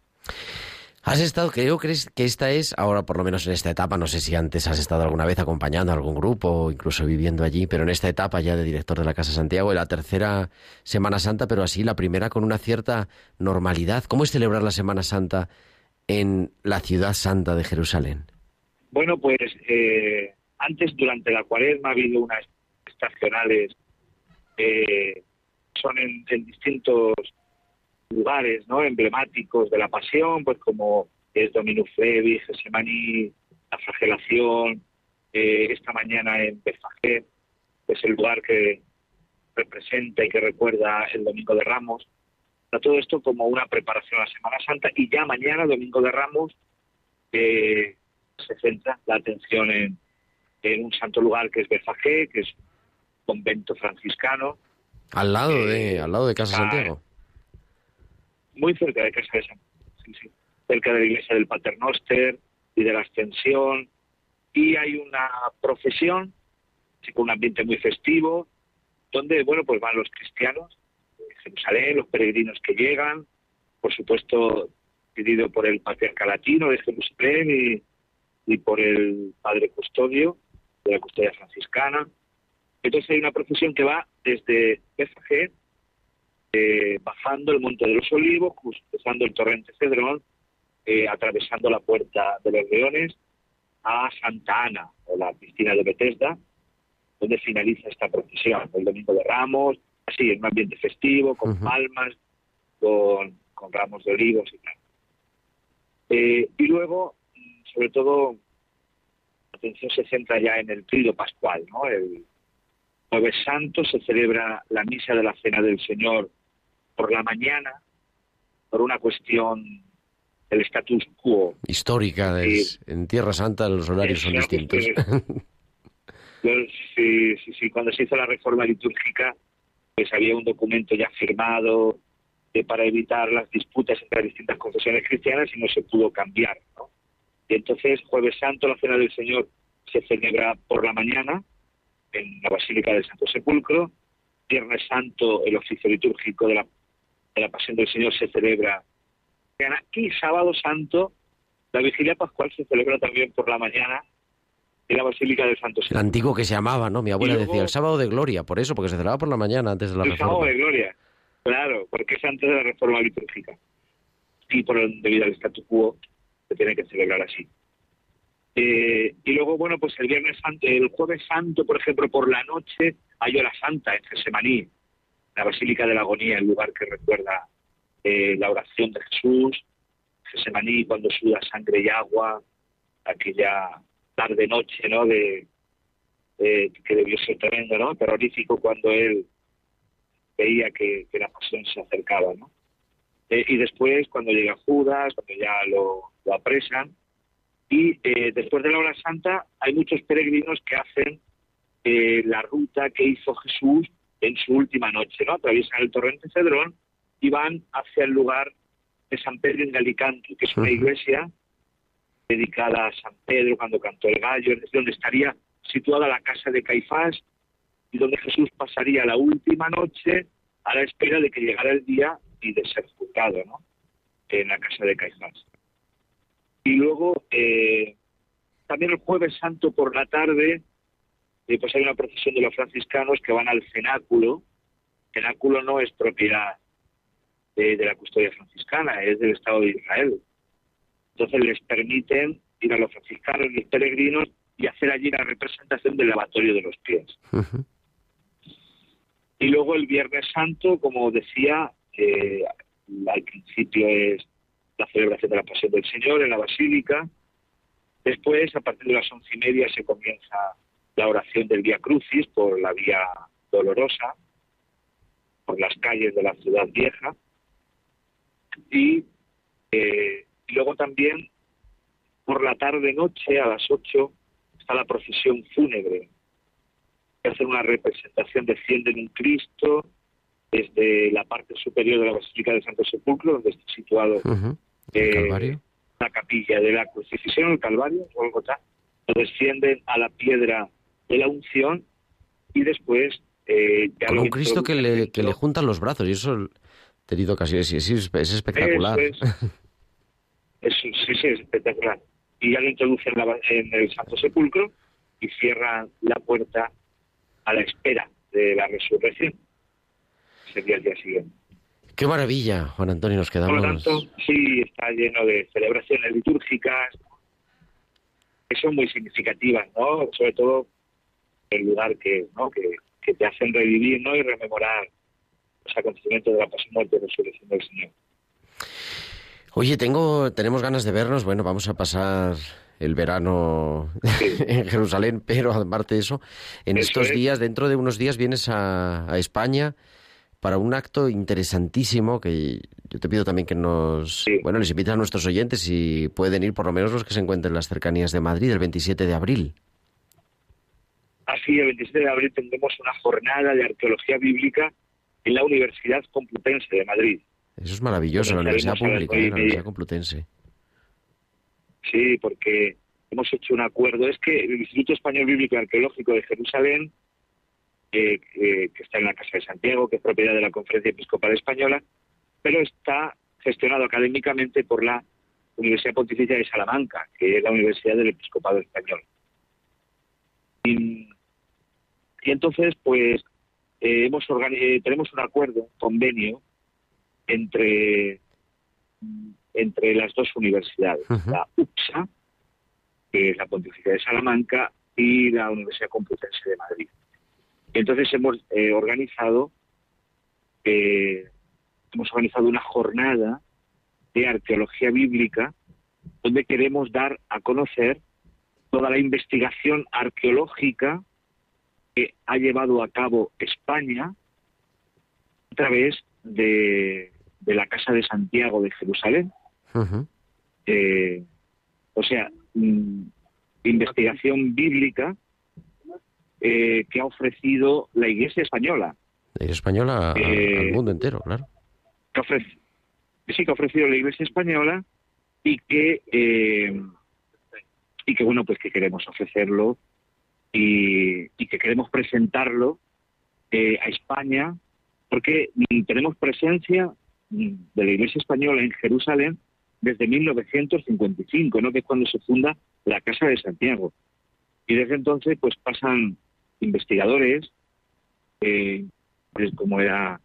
Has estado, creo que que esta es, ahora por lo menos en esta etapa, no sé si antes has estado alguna vez acompañando a algún grupo o incluso viviendo allí, pero en esta etapa ya de director de la Casa Santiago, la tercera Semana Santa, pero así la primera con una cierta normalidad. ¿Cómo es celebrar la Semana Santa en la ciudad santa de Jerusalén? Bueno, pues eh, antes, durante la cuaresma, ha habido unas estacionales, eh, son en, en distintos lugares no emblemáticos de la pasión, pues como es Dominus Flevi, Gesemaní, la flagelación, eh, esta mañana en Betfagé, pues el lugar que representa y que recuerda el Domingo de Ramos. Está todo esto como una preparación a la Semana Santa y ya mañana, Domingo de Ramos, eh, se centra la atención en, en un santo lugar que es Betfagé, que es un convento franciscano. Al lado de, Eh, al lado de Casa Santiago. Muy cerca de Casa de San cerca de la iglesia del Paternoster y de la Ascensión. Y hay una procesión, así con un ambiente muy festivo, donde, bueno, pues van los cristianos de Jerusalén, los peregrinos que llegan, por supuesto, pedido por el patriarca latino de Jerusalén y, y por el padre custodio de la custodia franciscana. Entonces hay una procesión que va desde Befagé eh, bajando el Monte de los Olivos, cruzando el torrente Cedrón, eh, atravesando la Puerta de los Leones a Santa Ana, o la piscina de Bethesda, donde finaliza esta procesión, el Domingo de Ramos, así, en un ambiente festivo, con palmas, con, con ramos de olivos y tal. Eh, y luego, mm, sobre todo, la atención se centra ya en el trío pascual, ¿no? El Jueves Santo se celebra la misa de la Cena del Señor por la mañana, por una cuestión del status quo. Histórica, es- en Tierra Santa los horarios son distintos. pues, sí, sí, sí, cuando se hizo la reforma litúrgica, pues había un documento ya firmado eh, para evitar las disputas entre las distintas confesiones cristianas y no se pudo cambiar, ¿no? Y entonces, Jueves Santo, la Cena del Señor se celebra por la mañana en la Basílica del Santo Sepulcro. Viernes Santo, el oficio litúrgico de la, de la Pasión del Señor se celebra. Y Sábado Santo, la Vigilia Pascual se celebra también por la mañana en la Basílica del Santo El Sepulcro. antiguo que se llamaba, ¿no? Mi abuela luego- decía el sábado de gloria, por eso, porque se celebraba por la mañana antes de la el reforma. sábado de gloria, claro, porque es antes de la reforma litúrgica. Y por el, debido al statu quo se tiene que celebrar así. Eh, y luego, bueno, pues el viernes santo, el jueves santo, por ejemplo, por la noche, hay hora santa en Gesemaní, la Basílica de la Agonía, el lugar que recuerda eh, la oración de Jesús, Gesemaní cuando suda sangre y agua, aquella tarde-noche, ¿no?, de, que debió ser tremendo, ¿no?, terrorífico cuando él veía que, la pasión se acercaba, ¿no? Eh, y después, cuando llega Judas, cuando ya lo, lo apresan, y eh, después de la hora santa hay muchos peregrinos que hacen eh, la ruta que hizo Jesús en su última noche, ¿no? Atraviesan el torrente Cedrón y van hacia el lugar de San Pedro en Galicanto, que es una iglesia dedicada a San Pedro cuando cantó el gallo, es decir, donde estaría situada la casa de Caifás y donde Jesús pasaría la última noche a la espera de que llegara el día y de ser juzgado, ¿no? En la casa de Caifás. Y luego, eh, también el jueves santo por la tarde, eh, pues hay una procesión de los franciscanos que van al cenáculo. El cenáculo no es propiedad de, de la custodia franciscana, es del Estado de Israel. Entonces les permiten ir a los franciscanos y los peregrinos y hacer allí la representación del lavatorio de los pies. Y luego el Viernes Santo, como decía, eh, al principio es la celebración de la Pasión del Señor en la Basílica. Después, a partir de las once y media, se comienza la oración del Vía Crucis por la Vía Dolorosa, por las calles de la ciudad vieja. Y, eh, y luego también por la tarde-noche, a las 8, está la procesión fúnebre. Que hacen una representación, descienden un Cristo desde la parte superior de la Basílica de Santo Sepulcro, donde está situado Ujú. ¿El eh, la capilla de la crucifixión, el Calvario, Golgotha, lo descienden a la piedra de la unción y después eh, ya Con un Cristo que le, que le juntan los brazos, y eso he tenido casi, es, es, es espectacular. Es. *laughs* Sí, sí, es espectacular. Y ya lo introducen en, en el Santo Sepulcro y cierran la puerta a la espera de la resurrección. Sería el día siguiente. Qué maravilla, Juan Antonio, nos Por lo quedamos. tanto, sí está lleno de celebraciones litúrgicas que son muy significativas, ¿no? Sobre todo el lugar que, ¿no? que, que te hacen revivir ¿no? y rememorar los acontecimientos de la pasión, muerte y resurrección del Señor. Oye, tengo, tenemos ganas de vernos. Bueno, vamos a pasar el verano *laughs* en Jerusalén, pero además de eso, en Eso estos es. días, dentro de unos días, vienes a, a España para un acto interesantísimo que yo te pido también que nos, Sí. bueno, les invites a nuestros oyentes si pueden ir, por lo menos los que se encuentren en las cercanías de Madrid, el 27 de abril. Así, el 27 de abril tendremos una jornada de arqueología bíblica en la Universidad Complutense de Madrid. Eso es maravilloso, la Universidad Pública, ¿eh? la. Universidad Complutense. Sí, porque hemos hecho un acuerdo. Es que el Instituto Español Bíblico y Arqueológico de Jerusalén, eh, eh, que está en la Casa de Santiago, que es propiedad de la Conferencia Episcopal Española, pero está gestionado académicamente por la Universidad Pontificia de Salamanca, que es la Universidad del Episcopado Español. Y, y entonces, pues, eh, hemos eh, tenemos un acuerdo, un convenio, entre entre las dos universidades, la UPSA, que es la Pontificia de Salamanca, y la Universidad Complutense de Madrid. Y entonces hemos eh, organizado eh, hemos organizado una jornada de arqueología bíblica donde queremos dar a conocer toda la investigación arqueológica que ha llevado a cabo España a través de, de la Casa de Santiago de Jerusalén. Eh, o sea, mm, investigación bíblica eh, que ha ofrecido la Iglesia española, De ir española a- Eh, al mundo entero, claro. que ofrece, sí que ha ofrecido la Iglesia española y que eh, y que bueno pues que queremos ofrecerlo y, y que queremos presentarlo eh, a España porque tenemos presencia mm, de la Iglesia española en Jerusalén desde 1955, ¿no? que es cuando se funda la Casa de Santiago. Y desde entonces pues pasan investigadores eh, pues, como era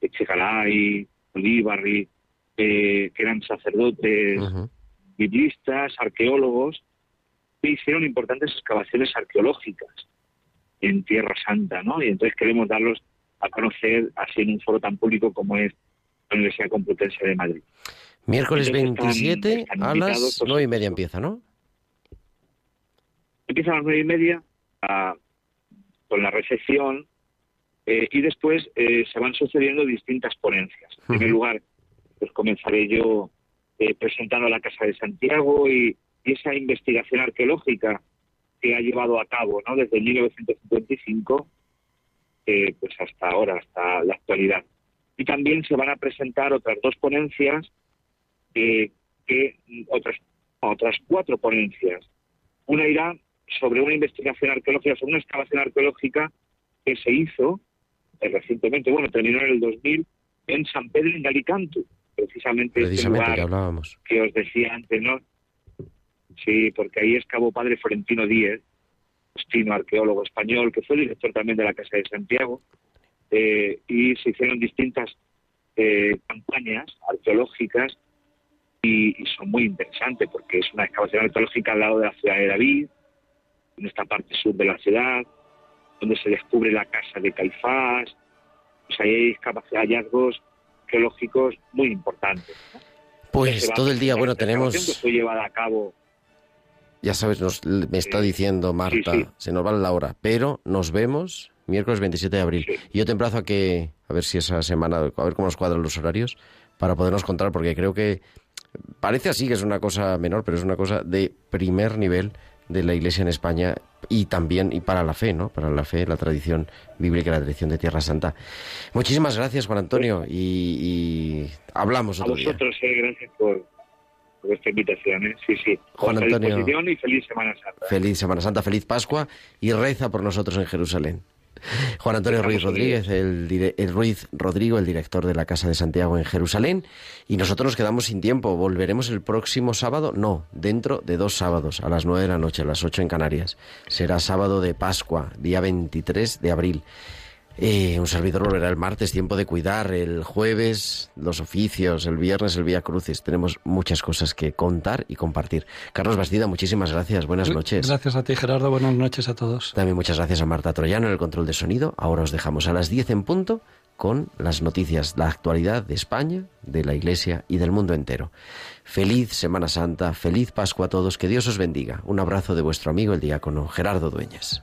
Echegaray, Olívarri, eh, que eran sacerdotes, Ujú. biblistas, arqueólogos, que hicieron importantes excavaciones arqueológicas en Tierra Santa, ¿no? Y entonces queremos darlos a conocer así en un foro tan público como es la Universidad Complutense de Madrid. Miércoles Entonces están- 27 están a las nueve y media empieza, ¿no? Empieza a las nueve y media a- con la recepción eh, y después eh, se van sucediendo distintas ponencias. En primer lugar, pues comenzaré yo eh, presentando la Casa de Santiago y esa investigación arqueológica que ha llevado a cabo ¿no? desde 1955 eh, pues hasta ahora, hasta la actualidad. Y también se van a presentar otras dos ponencias, eh, que otras, otras cuatro ponencias. Una irá sobre una investigación arqueológica, sobre una excavación arqueológica que se hizo eh, recientemente, bueno, terminó en el 2000 en San Pedro en Alicante, precisamente, este Precisamente, lugar que hablábamos. que os decía antes, ¿no? Sí, porque ahí excavó padre Florentino Díez, destino arqueólogo español, que fue director también de la Casa de Santiago, eh, y se hicieron distintas eh, campañas arqueológicas y, y son muy interesantes porque es una excavación arqueológica al lado de la ciudad de David, en esta parte sur de la ciudad, donde se descubre la casa de Caifás, pues ahí hay hallazgos arqueológicos muy importantes. ¿no? Pues todo el día, bueno, excavación Que tenemos... fue llevada a cabo Ya sabes, nos, me está diciendo Marta, sí. se nos va la hora, pero nos vemos miércoles 27 de abril. Sí. Y yo te emplazo a que, a ver si esa semana, a ver cómo nos cuadran los horarios, para podernos contar, porque creo que parece así que es una cosa menor, pero es una cosa de primer nivel de la Iglesia en España y también y para la fe, ¿no? Para la fe, la tradición bíblica, la tradición de Tierra Santa. Muchísimas gracias, Juan Antonio, y, y hablamos A otro día. vosotros, eh, gracias por, por esta invitación. ¿eh? Sí, sí. Juan Antonio. y feliz Semana Santa. Feliz Semana Santa, feliz Pascua y reza por nosotros en Jerusalén. Juan Antonio Ruiz Rodríguez, el, el Ruiz Rodrigo, el director de la Casa de Santiago en Jerusalén. Y nosotros nos quedamos sin tiempo. ¿Volveremos el próximo sábado? No, dentro de dos sábados, a las nueve de la noche, a las ocho en Canarias. Será sábado de Pascua, día 23 de abril. Eh, un servidor volverá el martes, tiempo de cuidar, el jueves los oficios, el viernes el Vía Crucis. Tenemos muchas cosas que contar y compartir. Carlos Bastida, muchísimas gracias. Buenas noches. Gracias a ti, Gerardo. Buenas noches a todos. También muchas gracias a Marta Troyano en el control de sonido. Ahora os dejamos a las 10 en punto con las noticias, la actualidad de España, de la Iglesia y del mundo entero. Feliz Semana Santa, feliz Pascua a todos, que Dios os bendiga. Un abrazo de vuestro amigo el diácono Gerardo Dueñas.